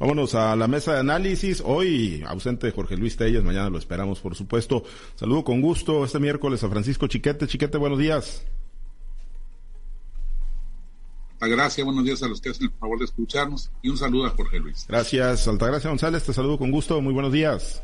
Vámonos a la mesa de análisis. Hoy ausente Jorge Luis Telles, mañana lo esperamos, por supuesto. Saludo con gusto este miércoles a Francisco Chiquete. Chiquete, buenos días. Altagracia, buenos días a los que hacen el favor de escucharnos y un saludo a Jorge Luis. Gracias, Altagracia González, te saludo con gusto, muy buenos días.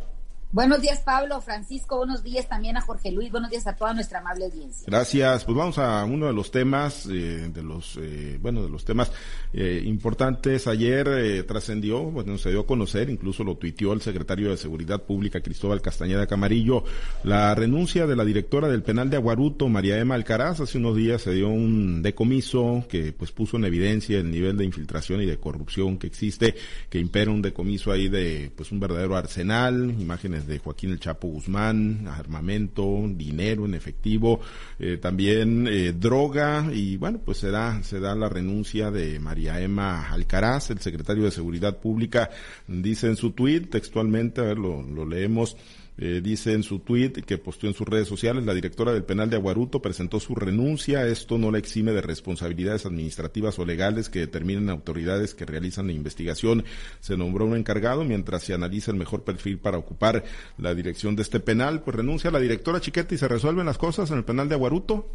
Buenos días, Pablo, Francisco, buenos días también a Jorge Luis, buenos días a toda nuestra amable audiencia. Gracias, pues vamos a uno de los temas, eh, de los, eh, bueno, de los temas eh, importantes. Ayer trascendió, bueno, se dio a conocer, incluso lo tuiteó el secretario de Seguridad Pública, Cristóbal Castañeda Camarillo, la renuncia de la directora del penal de Aguaruto, María Emma Alcaraz. Hace unos días se dio un decomiso que pues puso en evidencia el nivel de infiltración y de corrupción que existe, que impera un decomiso ahí de pues un verdadero arsenal, imágenes de Joaquín El Chapo Guzmán, armamento, dinero en efectivo, eh, también eh, droga y bueno, pues se da, se da la renuncia de María Emma Alcaraz, el secretario de Seguridad Pública, dice en su tuit textualmente, a ver, lo, lo leemos, eh, dice en su tuit que posteó en sus redes sociales, la directora del penal de Aguaruto presentó su renuncia. Esto no la exime de responsabilidades administrativas o legales que determinen autoridades que realizan la investigación. Se nombró un encargado mientras se analiza el mejor perfil para ocupar la dirección de este penal. Pues renuncia la directora Chiquete y se resuelven las cosas en el penal de Aguaruto.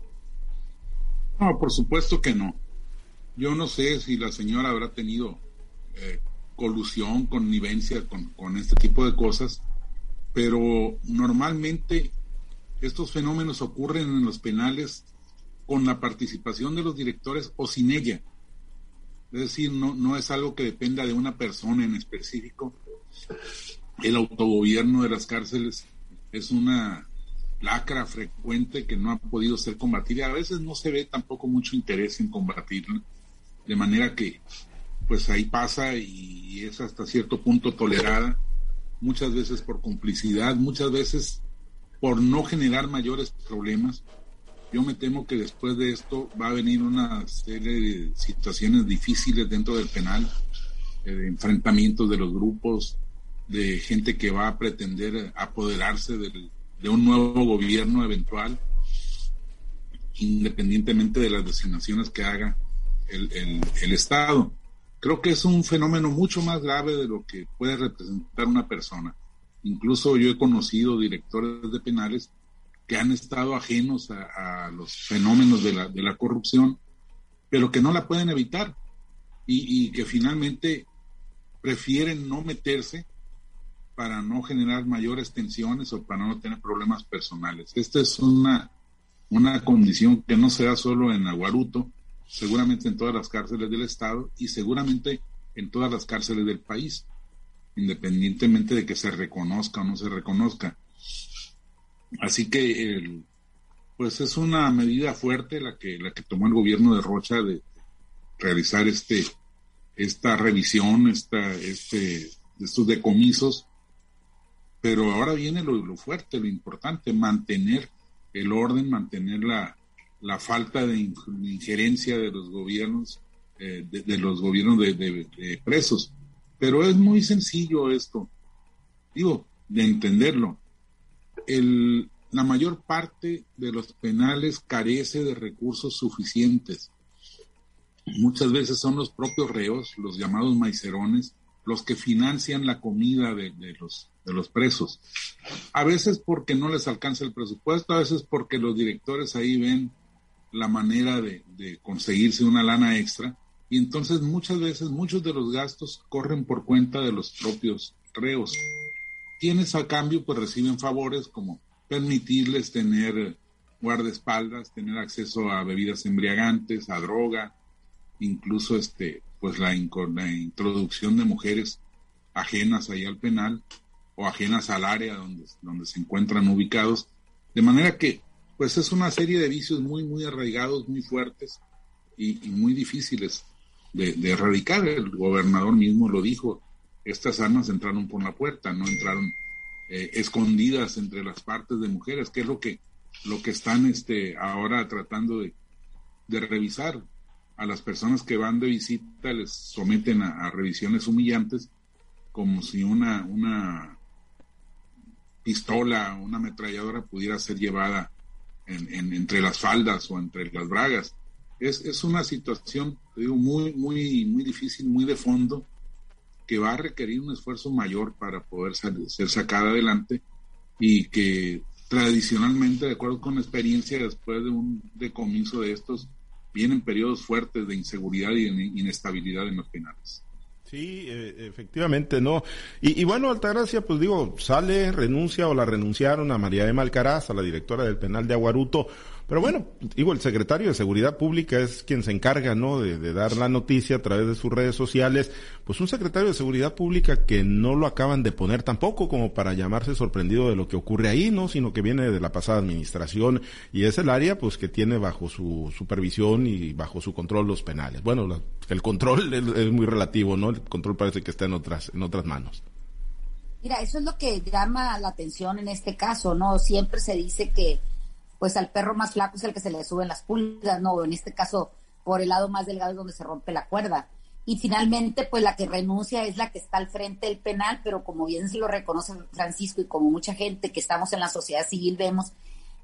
No, por supuesto que no. Yo no sé si la señora habrá tenido eh, colusión, connivencia con, con este tipo de cosas pero normalmente estos fenómenos ocurren en los penales con la participación de los directores o sin ella. Es decir, no, no es algo que dependa de una persona en específico. El autogobierno de las cárceles es una lacra frecuente que no ha podido ser combatida. A veces no se ve tampoco mucho interés en combatirla, de manera que pues ahí pasa y es hasta cierto punto tolerada muchas veces por complicidad, muchas veces por no generar mayores problemas. Yo me temo que después de esto va a venir una serie de situaciones difíciles dentro del penal, eh, de enfrentamientos de los grupos, de gente que va a pretender apoderarse de un nuevo gobierno eventual, independientemente de las designaciones que haga el, el Estado creo que es un fenómeno mucho más grave de lo que puede representar una persona. Incluso yo he conocido directores de penales que han estado ajenos a, los fenómenos de la, de la, corrupción, pero que no la pueden evitar y, que finalmente prefieren no meterse para no generar mayores tensiones o para no tener problemas personales. Esta es una, una condición que no se da solo en Aguaruto, seguramente en todas las cárceles del Estado y seguramente en todas las cárceles del país, independientemente de que se reconozca o no se reconozca. Así que, pues es una medida fuerte la que, la que tomó el gobierno de Rocha de realizar este, esta revisión, esta, este, estos decomisos, pero ahora viene lo, lo fuerte, lo importante, mantener el orden, mantener la, la falta de injerencia de los gobiernos, eh, de, los gobiernos de, presos. Pero es muy sencillo esto, digo, de entenderlo. La mayor parte de los penales carece de recursos suficientes. Muchas veces son los propios reos, los llamados maicerones, los que financian la comida de, los, de los presos. A veces porque no les alcanza el presupuesto, a veces porque los directores ahí ven la manera de, conseguirse una lana extra y entonces muchas veces muchos de los gastos corren por cuenta de los propios reos. Quienes a cambio pues reciben favores como permitirles tener guardaespaldas, tener acceso a bebidas embriagantes, a droga, incluso este pues la, introducción de mujeres ajenas ahí al penal o ajenas al área donde, donde se encuentran ubicados. De manera que pues es una serie de vicios muy, muy arraigados, muy fuertes y, muy difíciles de, erradicar. El gobernador mismo lo dijo, estas armas entraron por la puerta, no entraron eh, escondidas entre las partes de mujeres, que es lo que, lo que están este, ahora tratando de, revisar. A las personas que van de visita les someten a, revisiones humillantes como si una, una pistola, una ametralladora pudiera ser llevada entre las faldas o entre las bragas. Es, es una situación, digo, muy, muy, muy difícil, muy de fondo, que va a requerir un esfuerzo mayor para poder ser sacada adelante y que tradicionalmente, de acuerdo con la experiencia, después de un decomiso de estos, vienen periodos fuertes de inseguridad y de inestabilidad en los penales. Sí, eh, efectivamente, ¿no? Y, y, bueno, Altagracia, pues digo, sale, renuncia o la renunciaron a María Emma Alcaraz, a la directora del penal de Aguaruto, pero bueno, digo, el secretario de Seguridad Pública es quien se encarga, ¿no? De, dar la noticia a través de sus redes sociales. Pues un secretario de Seguridad Pública que no lo acaban de poner tampoco como para llamarse sorprendido de lo que ocurre ahí, ¿no? Sino que viene de la pasada administración y es el área, pues, que tiene bajo su supervisión y bajo su control los penales. Bueno, el control es, muy relativo, ¿no? El control parece que está en otras, en otras manos. Mira, eso es lo que llama la atención en este caso, ¿no? Siempre se dice que pues al perro más flaco es el que se le suben las pulgas, ¿no? En este caso, por el lado más delgado es donde se rompe la cuerda. Y finalmente, pues la que renuncia es la que está al frente del penal, pero como bien se lo reconoce Francisco y como mucha gente que estamos en la sociedad civil vemos,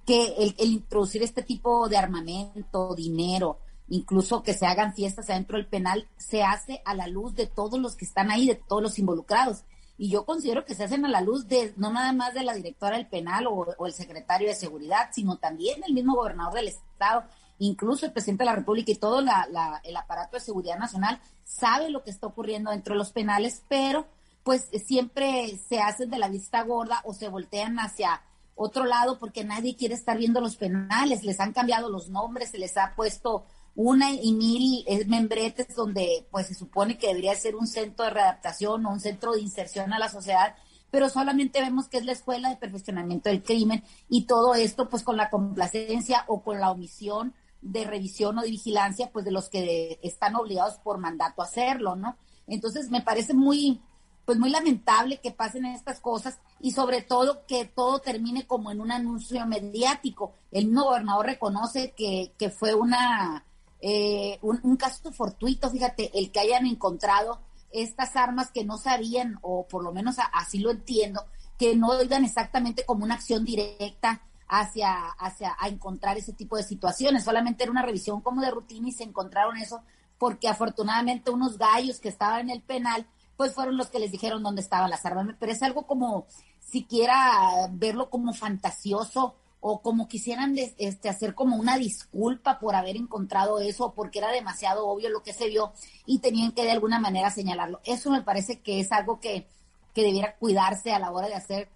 que el, introducir este tipo de armamento, dinero, incluso que se hagan fiestas adentro del penal, se hace a la luz de todos los que están ahí, de todos los involucrados y yo considero que se hacen a la luz de no nada más de la directora del penal o, el secretario de seguridad, sino también el mismo gobernador del estado, incluso el presidente de la República y todo la, el aparato de seguridad nacional sabe lo que está ocurriendo dentro de los penales, pero pues siempre se hacen de la vista gorda o se voltean hacia otro lado porque nadie quiere estar viendo los penales, les han cambiado los nombres, se les ha puesto una y mil membretes donde pues se supone que debería ser un centro de readaptación o un centro de inserción a la sociedad, pero solamente vemos que es la escuela de perfeccionamiento del crimen y todo esto pues con la complacencia o con la omisión de revisión o de vigilancia pues de los que están obligados por mandato a hacerlo, ¿no? Entonces me parece muy pues muy lamentable que pasen estas cosas y sobre todo que todo termine como en un anuncio mediático. El gobernador reconoce que, que fue una eh, un, caso fortuito, fíjate, el que hayan encontrado estas armas que no sabían, o por lo menos así lo entiendo, que no iban exactamente como una acción directa hacia, hacia a encontrar ese tipo de situaciones. Solamente era una revisión como de rutina y se encontraron eso porque afortunadamente unos gallos que estaban en el penal, pues fueron los que les dijeron dónde estaban las armas. Me parece algo como siquiera verlo como fantasioso o como quisieran este, hacer como una disculpa por haber encontrado eso, porque era demasiado obvio lo que se vio y tenían que de alguna manera señalarlo. Eso me parece que es algo que, que debiera cuidarse a la hora de hacer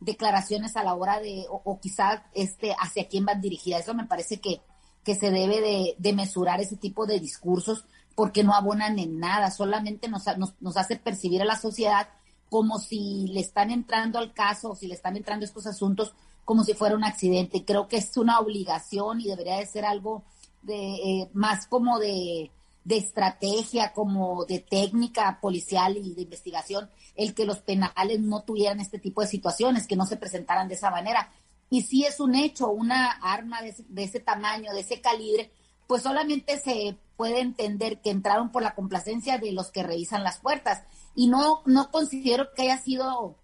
declaraciones a la hora de, o, quizás este, hacia quién van dirigidas. Eso me parece que, que se debe de, de, mesurar ese tipo de discursos porque no abonan en nada, solamente nos, nos, nos hace percibir a la sociedad como si le están entrando al caso, o si le están entrando estos asuntos como si fuera un accidente. Creo que es una obligación y debería de ser algo de eh, más como de, de estrategia, como de técnica policial y de investigación, el que los penales no tuvieran este tipo de situaciones, que no se presentaran de esa manera. Y si es un hecho, una arma de de ese tamaño, de ese calibre, pues solamente se puede entender que entraron por la complacencia de los que revisan las puertas. Y no, no considero que haya sido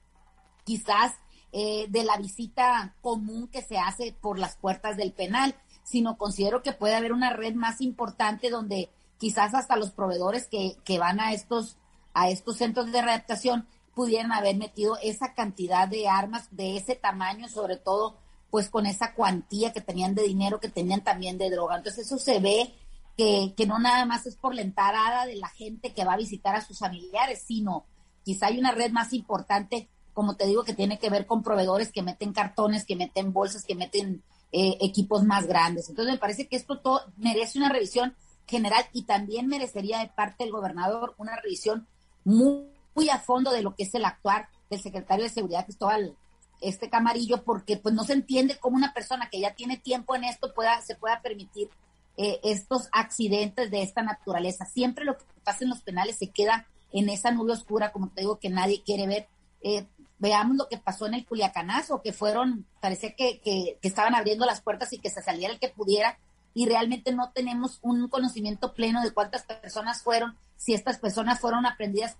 quizás eh, de la visita común que se hace por las puertas del penal, sino considero que puede haber una red más importante donde quizás hasta los proveedores que, que van a estos, a estos centros de readaptación pudieran haber metido esa cantidad de armas de ese tamaño, sobre todo pues con esa cuantía que tenían de dinero, que tenían también de droga. Entonces eso se ve que, que no nada más es por la entrada de la gente que va a visitar a sus familiares, sino quizá hay una red más importante como te digo, que tiene que ver con proveedores que meten cartones, que meten bolsas, que meten eh, equipos más grandes. Entonces me parece que esto todo merece una revisión general y también merecería de parte del gobernador una revisión muy, a fondo de lo que es el actuar del secretario de Seguridad Cristóbal este Camarillo, porque pues no se entiende cómo una persona que ya tiene tiempo en esto pueda, se pueda permitir eh, estos accidentes de esta naturaleza. Siempre lo que pasa en los penales se queda en esa nube oscura, como te digo, que nadie quiere ver. Eh, veamos lo que pasó en el Culiacanazo, que fueron, parecía que, que, estaban abriendo las puertas y que se saliera el que pudiera, y realmente no tenemos un conocimiento pleno de cuántas personas fueron, si estas personas fueron aprendidas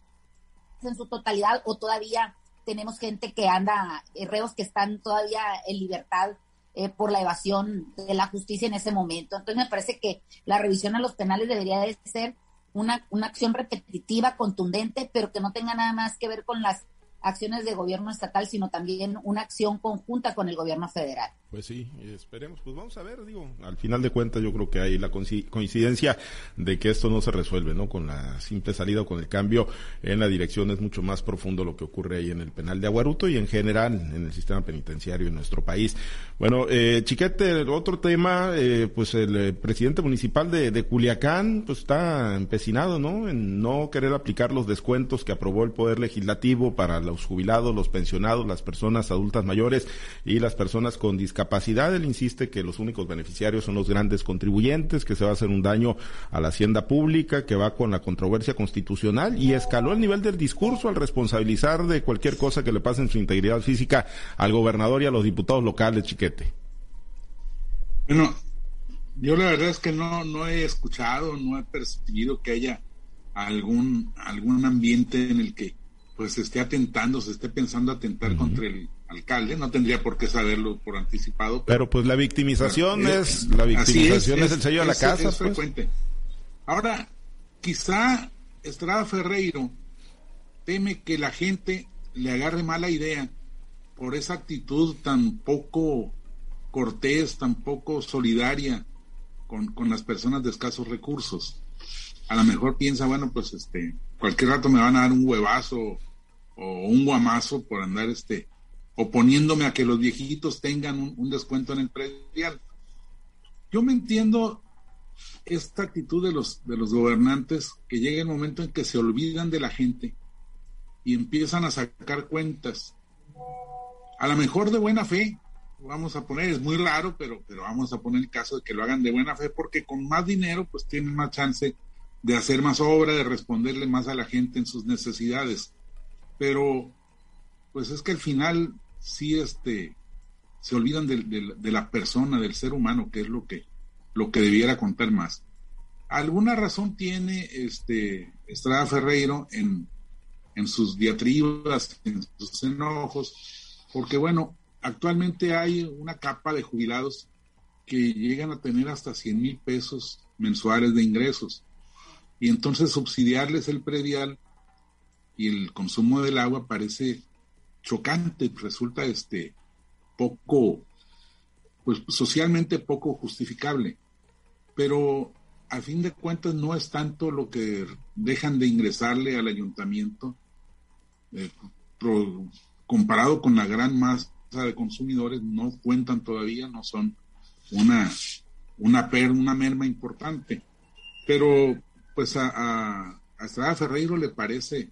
en su totalidad o todavía tenemos gente que anda, reos que están todavía en libertad eh, por la evasión de la justicia en ese momento. Entonces me parece que la revisión a los penales debería de ser una, una acción repetitiva, contundente, pero que no tenga nada más que ver con las acciones de gobierno estatal, sino también una acción conjunta con el gobierno federal. Pues sí, esperemos, pues vamos a ver, digo, al final de cuentas yo creo que hay la coincidencia de que esto no se resuelve, ¿no? Con la simple salida o con el cambio en la dirección es mucho más profundo lo que ocurre ahí en el penal de Aguaruto y en general en el sistema penitenciario en nuestro país. Bueno, eh, Chiquete, otro tema, eh, pues el eh, presidente municipal de, de Culiacán, pues está empecinado, ¿no? En no querer aplicar los descuentos que aprobó el Poder Legislativo para los jubilados, los pensionados, las personas adultas mayores y las personas con discapacidad capacidad. Él insiste que los únicos beneficiarios son los grandes contribuyentes, que se va a hacer un daño a la hacienda pública, que va con la controversia constitucional y escaló el nivel del discurso al responsabilizar de cualquier cosa que le pase en su integridad física al gobernador y a los diputados locales, Chiquete. Bueno, yo la verdad es que no, no he escuchado, no he percibido que haya algún, algún ambiente en el que pues se esté atentando, se esté pensando atentar contra el alcalde, no tendría por qué saberlo por anticipado. Pero, pues la victimización es, la victimización es, el sello de la casa. Es pues. frecuente. Ahora, quizá Estrada Ferreiro teme que la gente le agarre mala idea por esa actitud tan poco cortés, tan poco solidaria con, con las personas de escasos recursos. A lo mejor piensa, bueno, pues este, cualquier rato me van a dar un huevazo o un guamazo por andar este oponiéndome a que los viejitos tengan un, descuento en el predial. Yo me entiendo esta actitud de los, de los gobernantes que llega el momento en que se olvidan de la gente y empiezan a sacar cuentas. A lo mejor de buena fe, vamos a poner, es muy raro, pero, pero vamos a poner el caso de que lo hagan de buena fe porque con más dinero pues tienen más chance de hacer más obra, de responderle más a la gente en sus necesidades. Pero pues es que al final sí este, se olvidan de, la persona, del ser humano, que es lo que, lo que debiera contar más. Alguna razón tiene este Estrada Ferreiro en, en sus diatribas, en sus enojos, porque bueno, actualmente hay una capa de jubilados que llegan a tener hasta 100 mil pesos mensuales de ingresos. Y entonces subsidiarles el predial y el consumo del agua parece chocante, resulta este poco, pues socialmente poco justificable. Pero a fin de cuentas no es tanto lo que dejan de ingresarle al ayuntamiento, eh, comparado con la gran masa de consumidores, no cuentan todavía, no son una, una, per, una merma importante. Pero pues a, a, a Estrada Ferreiro le parece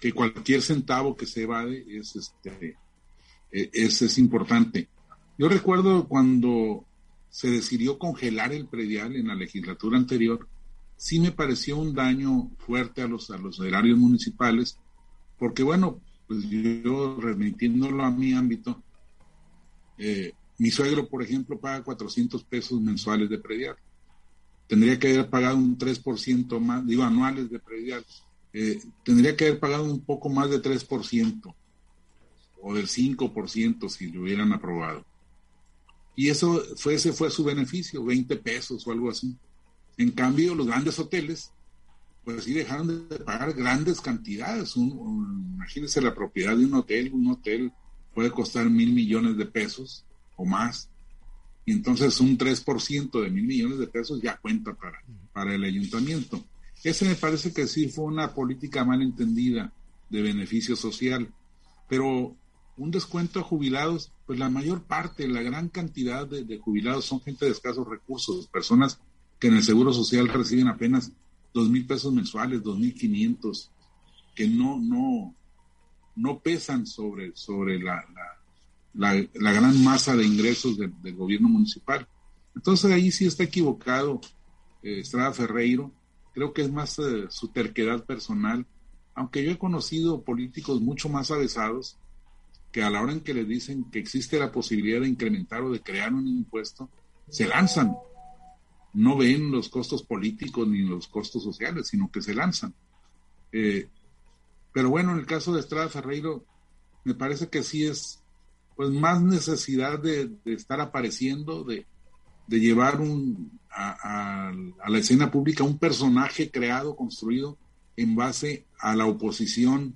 que cualquier centavo que se evade es, este, e, es, es importante. Yo recuerdo cuando se decidió congelar el predial en la legislatura anterior, sí me pareció un daño fuerte a los, a los erarios municipales, porque bueno, pues yo remitiéndolo a mi ámbito, eh, mi suegro, por ejemplo, paga 400 pesos mensuales de predial. Tendría que haber pagado un 3% más, digo, anuales de predial. Eh, tendría que haber pagado un poco más de 3% o del 5% si lo hubieran aprobado. Y eso fue, ese fue su beneficio, 20 pesos o algo así. En cambio, los grandes hoteles, pues sí dejaron de pagar grandes cantidades. imagínense la propiedad de un hotel, un hotel puede costar mil millones de pesos o más. Y entonces un 3% de mil millones de pesos ya cuenta para, para el ayuntamiento. Ese me parece que sí fue una política mal entendida de beneficio social, pero un descuento a jubilados, pues la mayor parte, la gran cantidad de, jubilados son gente de escasos recursos, personas que en el Seguro Social reciben apenas dos mil pesos mensuales, dos mil quinientos, que no, no, no pesan sobre, sobre la, la, gran masa de ingresos del gobierno municipal. Entonces ahí sí está equivocado eh, Estrada Ferreiro Creo que es más eh, su terquedad personal, aunque yo he conocido políticos mucho más avesados que a la hora en que le dicen que existe la posibilidad de incrementar o de crear un impuesto, se lanzan. No ven los costos políticos ni los costos sociales, sino que se lanzan. Eh, pero bueno, en el caso de Estrada Ferreiro, me parece que sí es pues más necesidad de, estar apareciendo, de, de llevar un, a, la escena pública un personaje creado, construido en base a la oposición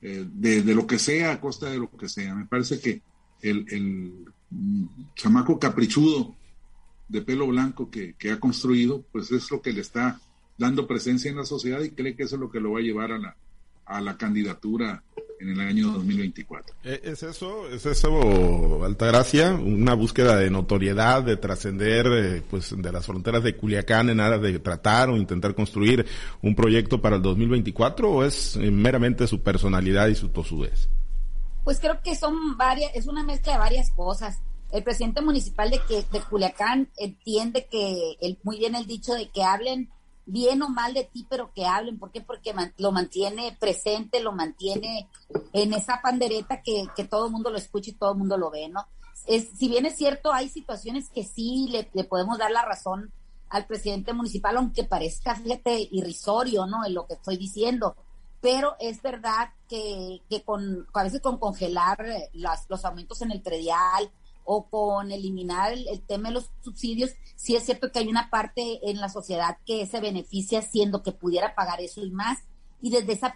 eh, de, lo que sea, a costa de lo que sea. Me parece que el, el chamaco caprichudo de pelo blanco que, que, ha construido, pues es lo que le está dando presencia en la sociedad y cree que eso es lo que lo va a llevar a la, a la candidatura en el año 2024. Eh, ¿Es eso, es eso, Altagracia? Una búsqueda de notoriedad, de trascender eh, pues de las fronteras de Culiacán en aras de tratar o intentar construir un proyecto para el 2024 o es eh, meramente su personalidad y su tosudez? Pues creo que son varias, es una mezcla de varias cosas. El presidente municipal de, que, de Culiacán entiende que, el, muy bien el dicho de que hablen bien o mal de ti, pero que hablen. ¿Por qué? Porque lo mantiene presente, lo mantiene en esa pandereta que, que todo el mundo lo escucha y todo el mundo lo ve, ¿no? Es, si bien es cierto, hay situaciones que sí le, le podemos dar la razón al presidente municipal, aunque parezca, fíjate, irrisorio, ¿no? En lo que estoy diciendo. Pero es verdad que, que con, a veces con congelar las, los aumentos en el predial, o con eliminar el, tema de los subsidios, sí es cierto que hay una parte en la sociedad que se beneficia siendo que pudiera pagar eso y más. Y desde ese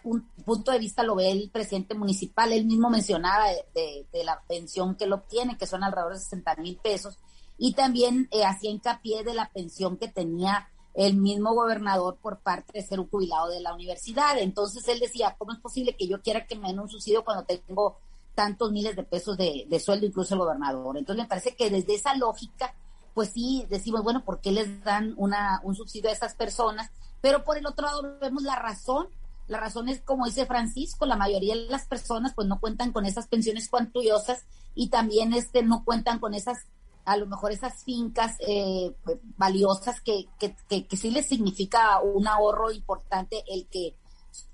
punto de vista lo ve el presidente municipal. Él mismo mencionaba de, la pensión que él obtiene, que son alrededor de 60 mil pesos. Y también eh, hacía hincapié de la pensión que tenía el mismo gobernador por parte de ser un jubilado de la universidad. Entonces él decía, ¿cómo es posible que yo quiera que me den un subsidio cuando tengo tantos miles de pesos de, sueldo, incluso el gobernador. Entonces me parece que desde esa lógica, pues sí decimos, bueno, ¿por qué les dan una, un subsidio a esas personas? Pero por el otro lado vemos la razón. La razón es, como dice Francisco, la mayoría de las personas pues no cuentan con esas pensiones cuantiosas y también este no cuentan con esas, a lo mejor esas fincas eh, valiosas que, que, que, que sí les significa un ahorro importante el que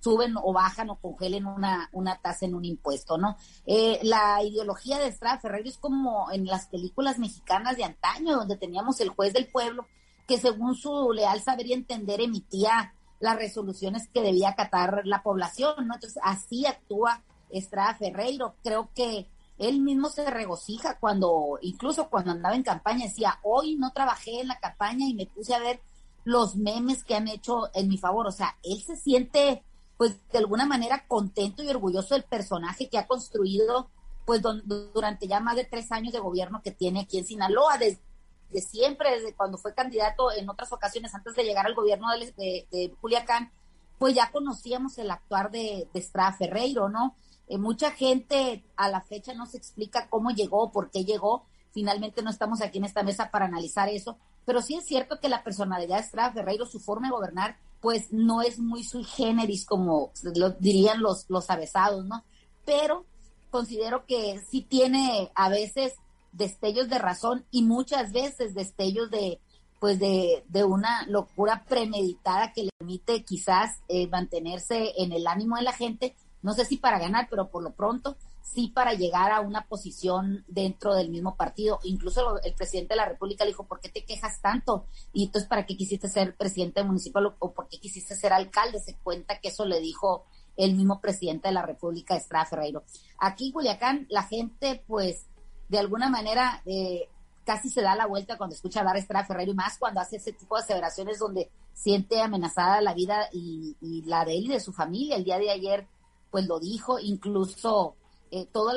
suben o bajan o congelen una, una tasa en un impuesto, ¿no? Eh, la ideología de Estrada Ferreiro es como en las películas mexicanas de antaño, donde teníamos el juez del pueblo, que según su leal saber y entender emitía las resoluciones que debía acatar la población, ¿no? Entonces, así actúa Estrada Ferreiro. Creo que él mismo se regocija cuando, incluso cuando andaba en campaña, decía, hoy no trabajé en la campaña y me puse a ver los memes que han hecho en mi favor. O sea, él se siente pues de alguna manera contento y orgulloso del personaje que ha construido pues durante ya más de tres años de gobierno que tiene aquí en Sinaloa, desde, siempre, desde cuando fue candidato en otras ocasiones antes de llegar al gobierno de, de, Culiacán, pues ya conocíamos el actuar de, de Estrada Ferreiro, ¿no? Eh, mucha gente a la fecha no se explica cómo llegó, por qué llegó. Finalmente no estamos aquí en esta mesa para analizar eso, pero sí es cierto que la personalidad de Estrada Ferreiro, su forma de gobernar, pues no es muy sui generis como lo dirían los, los avesados, ¿no? Pero considero que sí tiene a veces destellos de razón y muchas veces destellos de pues de, de una locura premeditada que le permite quizás eh, mantenerse en el ánimo de la gente, no sé si para ganar, pero por lo pronto sí para llegar a una posición dentro del mismo partido. Incluso el presidente de la República le dijo, ¿por qué te quejas tanto? Y entonces, ¿para qué quisiste ser presidente municipal o por qué quisiste ser alcalde? Se cuenta que eso le dijo el mismo presidente de la República, Estrada Ferreiro. Aquí Culiacán, la gente, pues, de alguna manera, eh, casi se da la vuelta cuando escucha hablar a Estrada Ferreiro y más cuando hace ese tipo de aseveraciones donde siente amenazada la vida y, y la de él y de su familia. El día de ayer, pues lo dijo, incluso eh, todo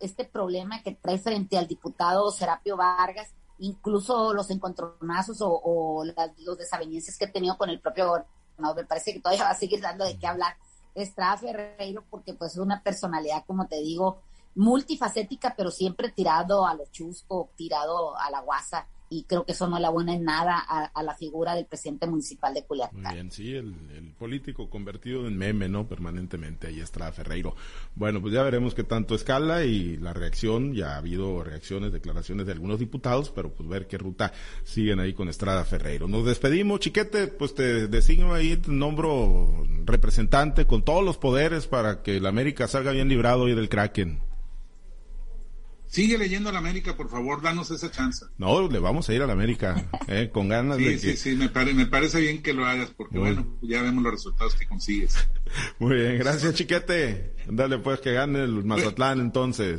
este problema que trae frente al diputado Serapio Vargas, incluso los encontronazos o, los desavenencias que he tenido con el propio gobernador. Me parece que todavía va a seguir dando de qué hablar Estrada Ferreiro porque pues es una personalidad, como te digo, multifacética, pero siempre tirado a lo chusco, tirado a la guasa y creo que eso no le abona en nada a, la figura del presidente municipal de Culiacán. Sí, el, político convertido en meme, ¿no? Permanentemente, ahí está Ferreiro. Bueno, pues ya veremos qué tanto escala y la reacción, ya ha habido reacciones, declaraciones de algunos diputados, pero pues ver qué ruta siguen ahí con Estrada Ferreiro. Nos despedimos, chiquete, pues te designo ahí, te nombro representante con todos los poderes para que la América salga bien librado hoy del Kraken. Sigue leyendo a la América, por favor, danos esa chance. No, le vamos a ir a la América, eh, con ganas de sí, Sí, me, me parece bien que lo hagas, porque bueno, ya vemos los resultados que consigues. Muy bien, gracias, chiquete. Dale pues que gane el Mazatlán entonces.